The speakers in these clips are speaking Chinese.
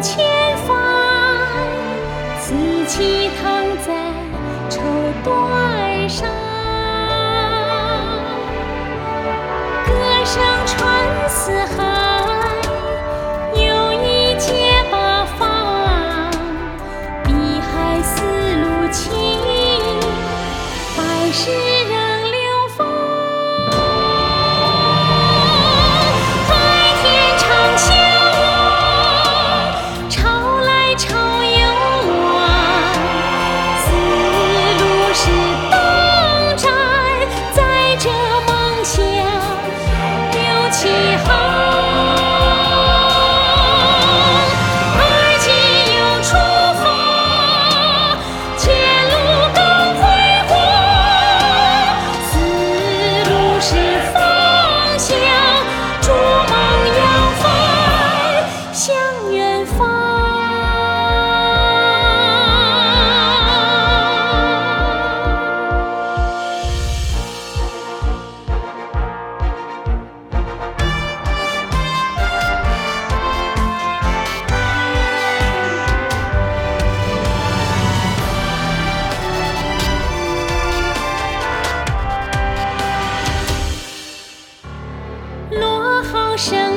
千帆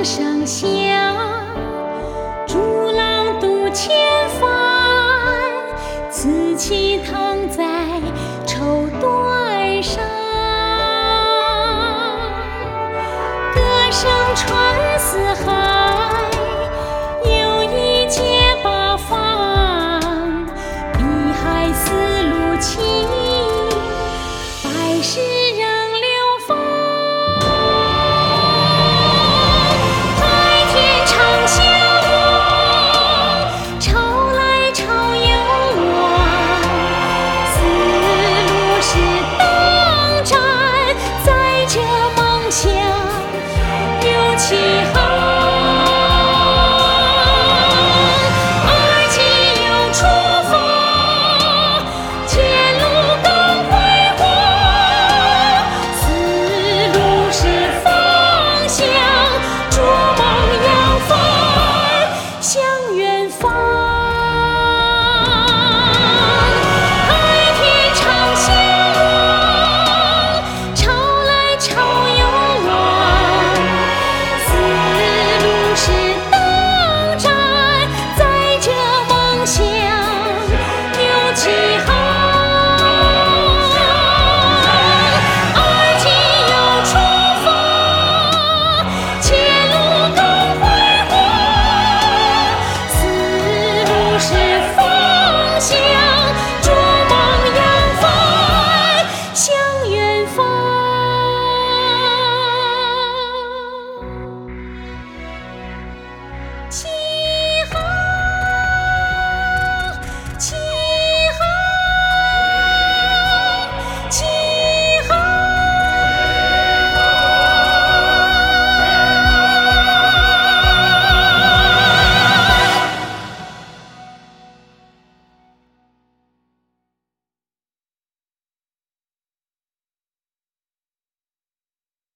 声响，竹浪渡千帆，此情躺在绸缎上。歌声传四海。see